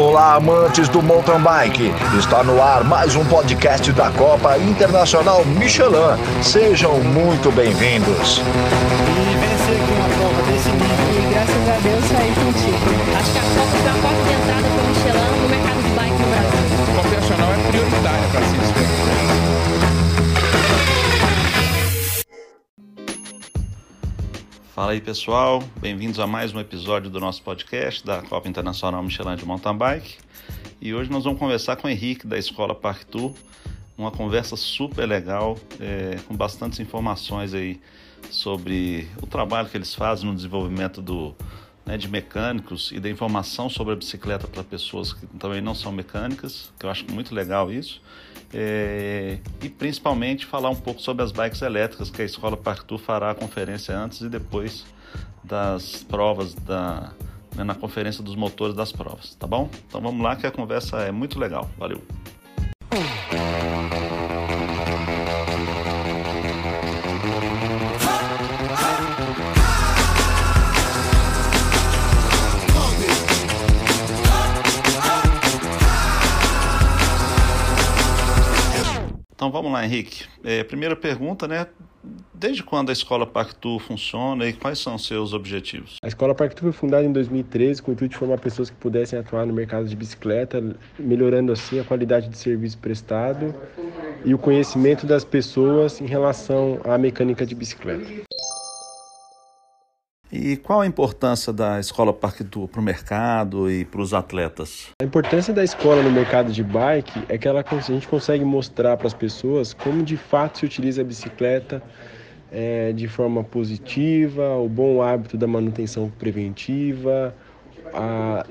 Olá, amantes do mountain bike. Está no ar mais um podcast da Copa Internacional Michelin. Sejam muito bem-vindos. Fala aí pessoal, bem-vindos a mais um episódio do nosso podcast da Copa Internacional Michelin de Mountain Bike. E hoje nós vamos conversar com o Henrique da Escola Park Tour, uma conversa super legal, é, com bastantes informações aí sobre o trabalho que eles fazem no desenvolvimento do, né, de mecânicos e da informação sobre a bicicleta para pessoas que também não são mecânicas, que eu acho muito legal isso. É, e principalmente falar um pouco sobre as bikes elétricas, que a Escola Park Tour fará a conferência antes e depois das provas, da, né, na conferência dos motores das provas, tá bom? Então vamos lá que a conversa é muito legal. Valeu! Então vamos lá, Henrique. É, primeira pergunta, né? Desde quando a Escola Pactu funciona e quais são seus objetivos? A Escola Pactu foi fundada em 2013 com o intuito de formar pessoas que pudessem atuar no mercado de bicicleta, melhorando assim a qualidade de serviço prestado e o conhecimento das pessoas em relação à mecânica de bicicleta. E qual a importância da Escola Parque Tour para o mercado e para os atletas? A importância da escola no mercado de bike é que ela, a gente consegue mostrar para as pessoas como de fato se utiliza a bicicleta é, de forma positiva, o bom hábito da manutenção preventiva, a,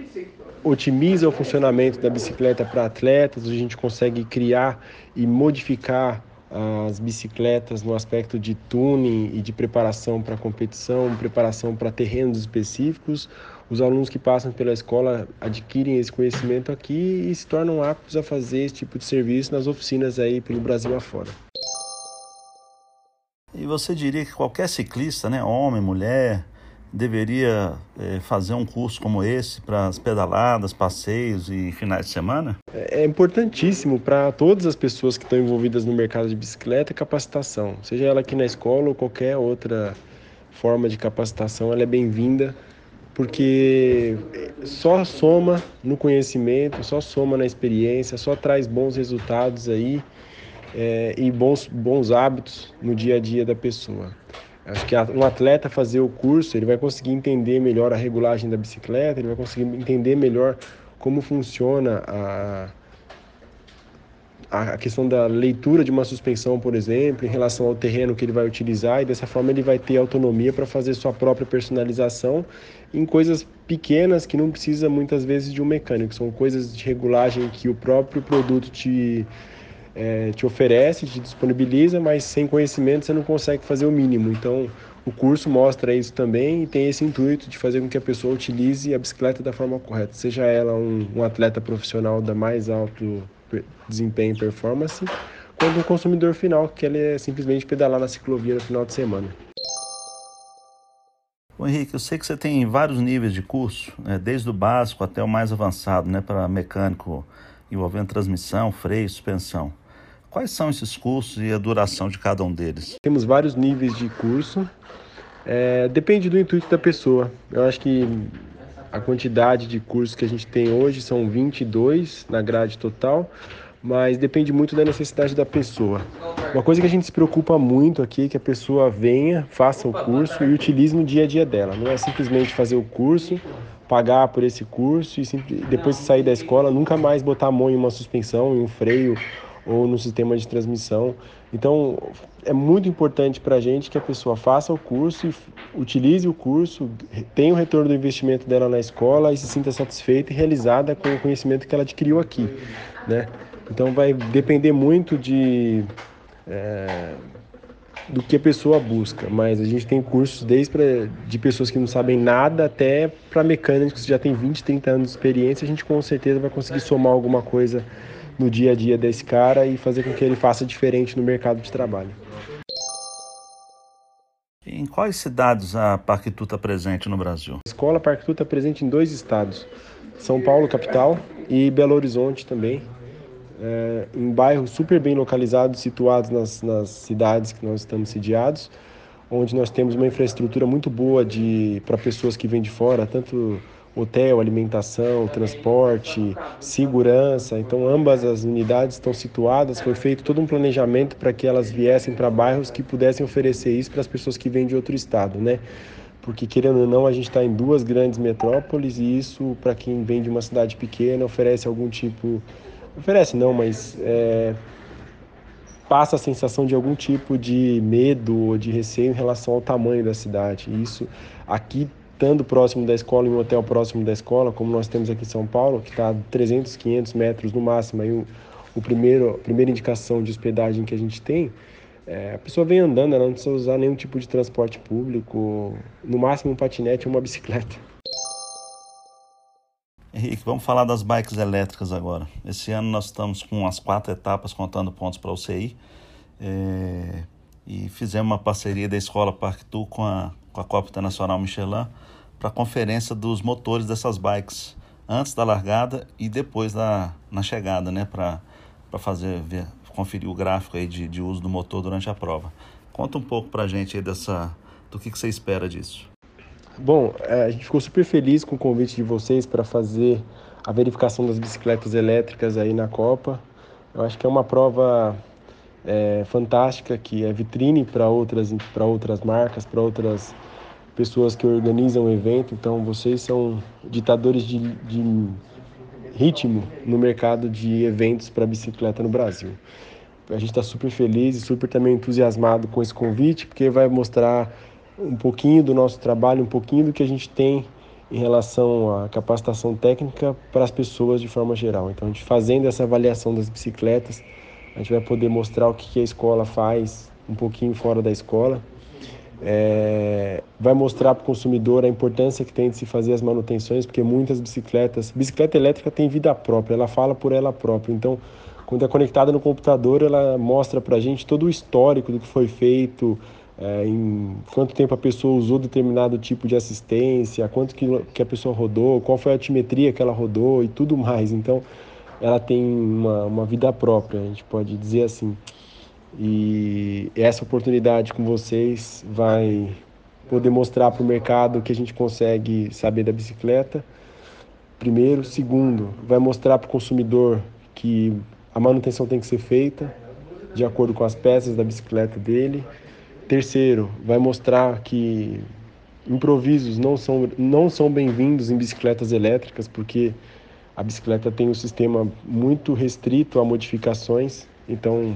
otimiza o funcionamento da bicicleta para atletas, a gente consegue criar e modificar as bicicletas no aspecto de tuning e de preparação para competição, preparação para terrenos específicos. Os alunos que passam pela escola adquirem esse conhecimento aqui e se tornam aptos a fazer esse tipo de serviço nas oficinas aí pelo Brasil afora. E você diria que qualquer ciclista, né, homem, mulher, deveria é, fazer um curso como esse para as pedaladas, passeios e finais de semana? É importantíssimo para todas as pessoas que estão envolvidas no mercado de bicicleta capacitação, seja ela aqui na escola ou qualquer outra forma de capacitação, ela é bem-vinda porque só soma no conhecimento, só soma na experiência, só traz bons resultados aí é, e bons, bons hábitos no dia a dia da pessoa. Acho que um atleta fazer o curso, ele vai conseguir entender melhor a regulagem da bicicleta, ele vai conseguir entender melhor como funciona a, a questão da leitura de uma suspensão, por exemplo, em relação ao terreno que ele vai utilizar, e dessa forma ele vai ter autonomia para fazer sua própria personalização em coisas pequenas que não precisa muitas vezes de um mecânico, são coisas de regulagem que o próprio produto te é, te oferece, te disponibiliza, mas sem conhecimento você não consegue fazer o mínimo. Então, o curso mostra isso também e tem esse intuito de fazer com que a pessoa utilize a bicicleta da forma correta, seja ela um, um atleta profissional da mais alto desempenho e performance, quanto um consumidor final, que ele é simplesmente pedalar na ciclovia no final de semana. Ô Henrique, eu sei que você tem vários níveis de curso, né, desde o básico até o mais avançado, né, para mecânico envolvendo transmissão, freio, suspensão. Quais são esses cursos e a duração de cada um deles? Temos vários níveis de curso. É, depende do intuito da pessoa. Eu acho que a quantidade de cursos que a gente tem hoje são 22 na grade total, mas depende muito da necessidade da pessoa. Uma coisa que a gente se preocupa muito aqui é que a pessoa venha, faça o curso e utilize no dia a dia dela. Não é simplesmente fazer o curso, pagar por esse curso e depois de sair da escola nunca mais botar a mão em uma suspensão, em um freio ou no sistema de transmissão. Então, é muito importante para a gente que a pessoa faça o curso, utilize o curso, tenha o retorno do investimento dela na escola e se sinta satisfeita e realizada com o conhecimento que ela adquiriu aqui, né? Então, vai depender muito de é, do que a pessoa busca, mas a gente tem cursos desde pra, de pessoas que não sabem nada até para mecânicos que já têm 20, 30 anos de experiência, a gente com certeza vai conseguir somar alguma coisa no dia a dia desse cara e fazer com que ele faça diferente no mercado de trabalho. Em quais cidades a Parquitu está presente no Brasil? A escola Parquitu está presente em dois estados, São Paulo, capital, e Belo Horizonte também, é, em bairros super bem localizados, situados nas, nas cidades que nós estamos sediados, onde nós temos uma infraestrutura muito boa para pessoas que vêm de fora, tanto hotel, alimentação, transporte, segurança. Então, ambas as unidades estão situadas. Foi feito todo um planejamento para que elas viessem para bairros que pudessem oferecer isso para as pessoas que vêm de outro estado, né? Porque, querendo ou não, a gente está em duas grandes metrópoles e isso, para quem vem de uma cidade pequena, oferece algum tipo. Oferece não, mas é... passa a sensação de algum tipo de medo ou de receio em relação ao tamanho da cidade. Isso aqui estando próximo da escola, em um hotel próximo da escola, como nós temos aqui em São Paulo, que está a 300, 500 metros no máximo, aí o, o primeiro, a primeira indicação de hospedagem que a gente tem, é, a pessoa vem andando, ela não precisa usar nenhum tipo de transporte público, no máximo um patinete ou uma bicicleta. Henrique, vamos falar das bikes elétricas agora. Esse ano nós estamos com as quatro etapas contando pontos para o CI. É, e fizemos uma parceria da Escola Parque Tu com a, com a Copa Internacional Michelin para a conferência dos motores dessas bikes antes da largada e depois da na chegada, né, para fazer ver, conferir o gráfico aí de, de uso do motor durante a prova. Conta um pouco para a gente aí dessa do que, que você espera disso. Bom, é, a gente ficou super feliz com o convite de vocês para fazer a verificação das bicicletas elétricas aí na Copa. Eu acho que é uma prova é, fantástica que é vitrine para outras para outras marcas, para outras pessoas que organizam o evento. Então, vocês são ditadores de, de ritmo no mercado de eventos para bicicleta no Brasil. A gente está super feliz e super também entusiasmado com esse convite, porque vai mostrar um pouquinho do nosso trabalho, um pouquinho do que a gente tem em relação à capacitação técnica para as pessoas de forma geral. Então, a gente fazendo essa avaliação das bicicletas, a gente vai poder mostrar o que a escola faz um pouquinho fora da escola é, vai mostrar para o consumidor a importância que tem de se fazer as manutenções, porque muitas bicicletas, bicicleta elétrica tem vida própria, ela fala por ela própria. Então, quando é conectada no computador, ela mostra para a gente todo o histórico do que foi feito, é, em quanto tempo a pessoa usou determinado tipo de assistência, quanto que, que a pessoa rodou, qual foi a altimetria que ela rodou e tudo mais. Então, ela tem uma, uma vida própria, a gente pode dizer assim. E essa oportunidade com vocês vai poder mostrar para o mercado que a gente consegue saber da bicicleta. Primeiro. Segundo, vai mostrar para o consumidor que a manutenção tem que ser feita de acordo com as peças da bicicleta dele. Terceiro, vai mostrar que improvisos não são, não são bem-vindos em bicicletas elétricas, porque a bicicleta tem um sistema muito restrito a modificações, então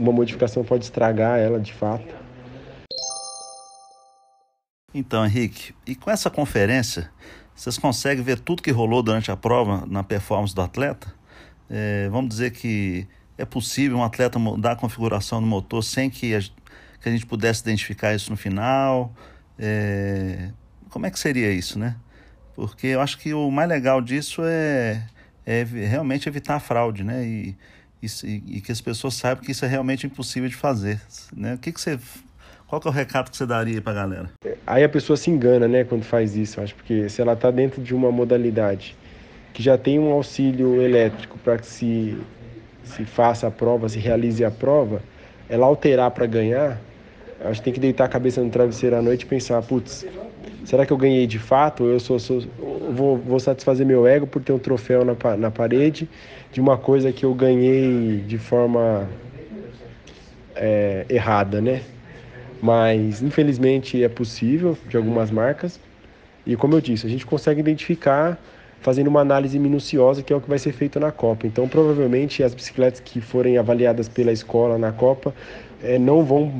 uma modificação pode estragar ela de fato. Então, Henrique, e com essa conferência, vocês conseguem ver tudo que rolou durante a prova na performance do atleta? É, vamos dizer que é possível um atleta mudar a configuração do motor sem que a, que a gente pudesse identificar isso no final? É, como é que seria isso, né? Porque eu acho que o mais legal disso é, é realmente evitar a fraude, né? E, e, e, que as pessoas saibam que isso é realmente impossível de fazer. Né? O que, que você, qual que é o recado que você daria para a galera? Aí a pessoa se engana, né, quando faz isso. Acho porque se ela está dentro de uma modalidade que já tem um auxílio elétrico para que se se faça a prova, se realize a prova, ela alterar para ganhar, acho que tem que deitar a cabeça no travesseiro à noite e pensar, putz, será que eu ganhei de fato? Eu sou, sou vou, vou satisfazer meu ego por ter um troféu na, na parede de uma coisa que eu ganhei de forma é, errada, né? Mas infelizmente é possível de algumas marcas. E como eu disse, a gente consegue identificar fazendo uma análise minuciosa, que é o que vai ser feito na Copa. Então, provavelmente, as bicicletas que forem avaliadas pela escola na Copa é, não, vão,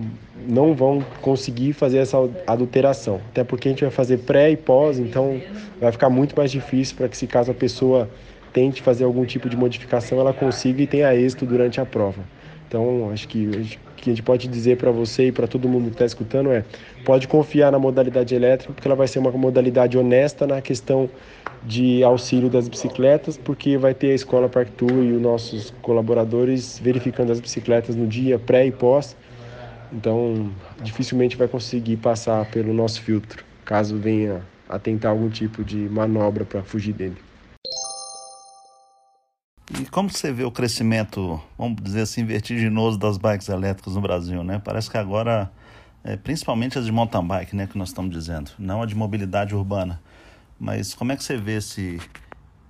não vão conseguir fazer essa adulteração. Até porque a gente vai fazer pré e pós, então vai ficar muito mais difícil para que, se caso a pessoa tente fazer algum tipo de modificação, ela consiga e tenha êxito durante a prova. Então, acho que o que a gente pode dizer para você e para todo mundo que está escutando é: pode confiar na modalidade elétrica, porque ela vai ser uma modalidade honesta na questão de auxílio das bicicletas, porque vai ter a escola Park Tour e os nossos colaboradores verificando as bicicletas no dia pré e pós. Então, dificilmente vai conseguir passar pelo nosso filtro, caso venha a tentar algum tipo de manobra para fugir dele. E como você vê o crescimento, vamos dizer assim, vertiginoso das bikes elétricas no Brasil, né? Parece que agora, é, principalmente as de mountain bike, né, que nós estamos dizendo, não a de mobilidade urbana. Mas como é que você vê esse,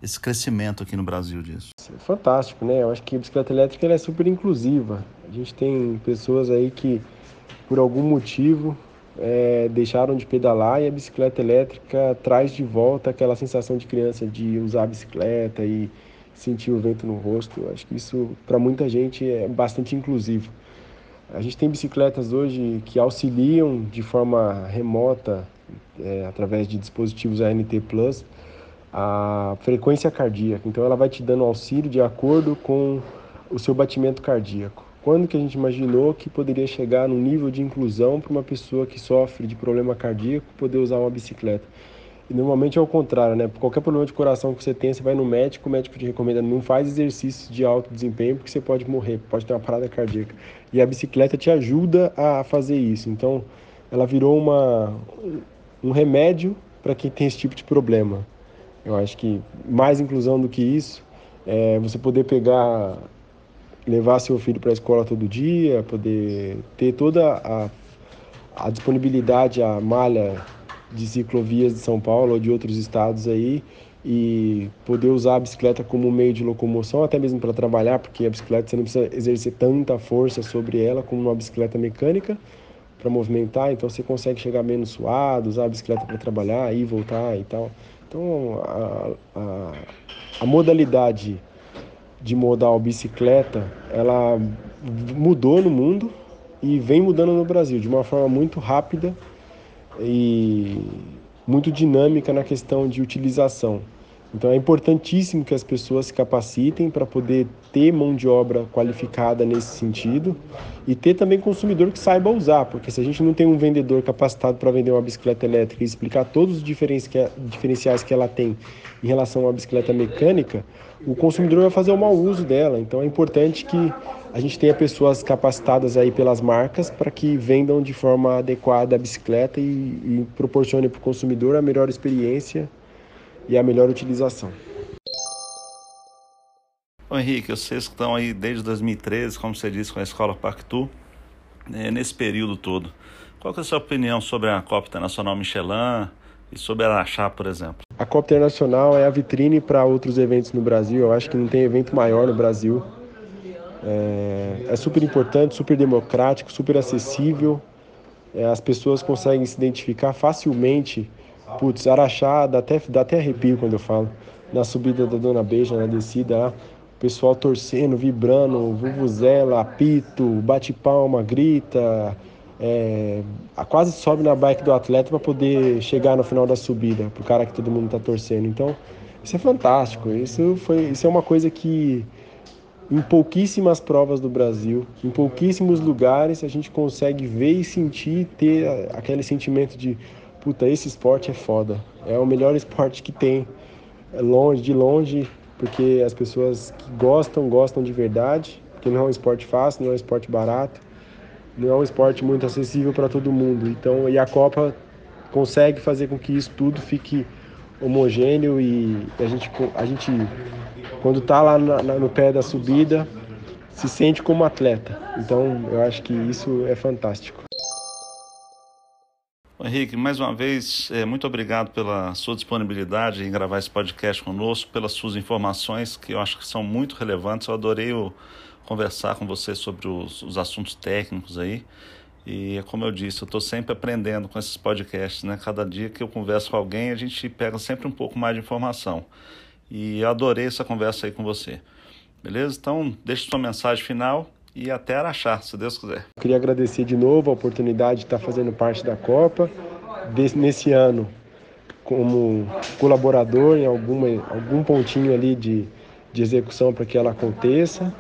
esse crescimento aqui no Brasil disso? É fantástico, né? Eu acho que a bicicleta elétrica é super inclusiva. A gente tem pessoas aí que, por algum motivo, é, deixaram de pedalar e a bicicleta elétrica traz de volta aquela sensação de criança de usar a bicicleta e sentir o vento no rosto. Acho que isso, para muita gente, é bastante inclusivo. A gente tem bicicletas hoje que auxiliam de forma remota, é, através de dispositivos ANT Plus, a frequência cardíaca. Então, ela vai te dando auxílio de acordo com o seu batimento cardíaco. Quando que a gente imaginou que poderia chegar no nível de inclusão para uma pessoa que sofre de problema cardíaco poder usar uma bicicleta? E normalmente é o contrário, né? Qualquer problema de coração que você tem, você vai no médico, o médico te recomenda não faz exercícios de alto desempenho porque você pode morrer, pode ter uma parada cardíaca. E a bicicleta te ajuda a fazer isso. Então, ela virou uma, um remédio para quem tem esse tipo de problema. Eu acho que mais inclusão do que isso é você poder pegar, levar seu filho para a escola todo dia, poder ter toda a, a disponibilidade, a malha de ciclovias de São Paulo ou de outros estados aí e poder usar a bicicleta como meio de locomoção, até mesmo para trabalhar, porque a bicicleta você não precisa exercer tanta força sobre ela como uma bicicleta mecânica para movimentar, então você consegue chegar menos suado, usar a bicicleta para trabalhar, ir voltar e tal. Então a, a, a modalidade de modal bicicleta, ela mudou no mundo e vem mudando no Brasil de uma forma muito rápida e muito dinâmica na questão de utilização. Então é importantíssimo que as pessoas se capacitem para poder ter mão de obra qualificada nesse sentido e ter também consumidor que saiba usar, porque se a gente não tem um vendedor capacitado para vender uma bicicleta elétrica e explicar todos os diferenciais que ela tem em relação a uma bicicleta mecânica, o consumidor vai fazer o mau uso dela. Então é importante que a gente tenha pessoas capacitadas aí pelas marcas para que vendam de forma adequada a bicicleta e, e proporcione para o consumidor a melhor experiência e a melhor utilização. Ô Henrique, vocês que estão aí desde 2013, como você disse, com a Escola Pactu, né, nesse período todo, qual é a sua opinião sobre a Copa Internacional Michelin e sobre a Araxá, por exemplo? A Copa Internacional é a vitrine para outros eventos no Brasil. Eu acho que não tem evento maior no Brasil. É, é super importante, super democrático, super acessível. É, as pessoas conseguem se identificar facilmente. Putz, Araxá, dá até, dá até arrepio quando eu falo. Na subida da Dona Beija, na descida lá, o pessoal torcendo, vibrando, vuvuzela, apito, bate palma, grita, é, quase sobe na bike do atleta para poder chegar no final da subida, pro cara que todo mundo está torcendo. Então, isso é fantástico. Isso foi, isso é uma coisa que em pouquíssimas provas do Brasil, em pouquíssimos lugares, a gente consegue ver e sentir, ter aquele sentimento de puta, esse esporte é foda. É o melhor esporte que tem. É longe, de longe, porque as pessoas que gostam, gostam de verdade, porque não é um esporte fácil, não é um esporte barato, não é um esporte muito acessível para todo mundo. Então, e a Copa consegue fazer com que isso tudo fique homogêneo e a gente, a gente quando está lá na, no pé da subida, se sente como atleta. Então, eu acho que isso é fantástico. Henrique, mais uma vez, é, muito obrigado pela sua disponibilidade em gravar esse podcast conosco, pelas suas informações, que eu acho que são muito relevantes. Eu adorei o, conversar com você sobre os, os assuntos técnicos aí. E como eu disse, eu estou sempre aprendendo com esses podcasts, né? Cada dia que eu converso com alguém, a gente pega sempre um pouco mais de informação. E eu adorei essa conversa aí com você. Beleza? Então, deixe sua mensagem final e até Araxá, se Deus quiser. Queria agradecer de novo a oportunidade de estar fazendo parte da Copa. Desse, nesse ano, como colaborador em alguma, algum pontinho ali de, de execução para que ela aconteça.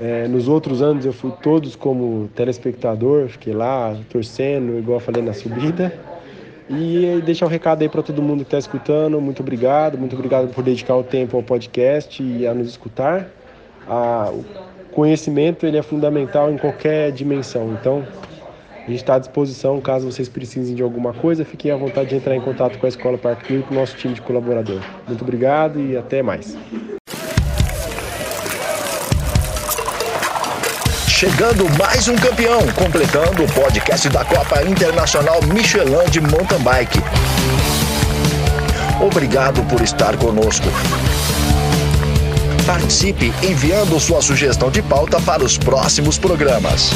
É, nos outros anos eu fui todos como telespectador, fiquei lá torcendo, igual falei na subida. E deixar um recado aí para todo mundo que está escutando. Muito obrigado, muito obrigado por dedicar o tempo ao podcast e a nos escutar. O conhecimento ele é fundamental em qualquer dimensão. Então, a gente está à disposição caso vocês precisem de alguma coisa. Fiquem à vontade de entrar em contato com a Escola Parque e com o nosso time de colaborador. Muito obrigado e até mais. Chegando mais um campeão, completando o podcast da Copa Internacional Michelin de Mountain Bike. Obrigado por estar conosco. Participe enviando sua sugestão de pauta para os próximos programas.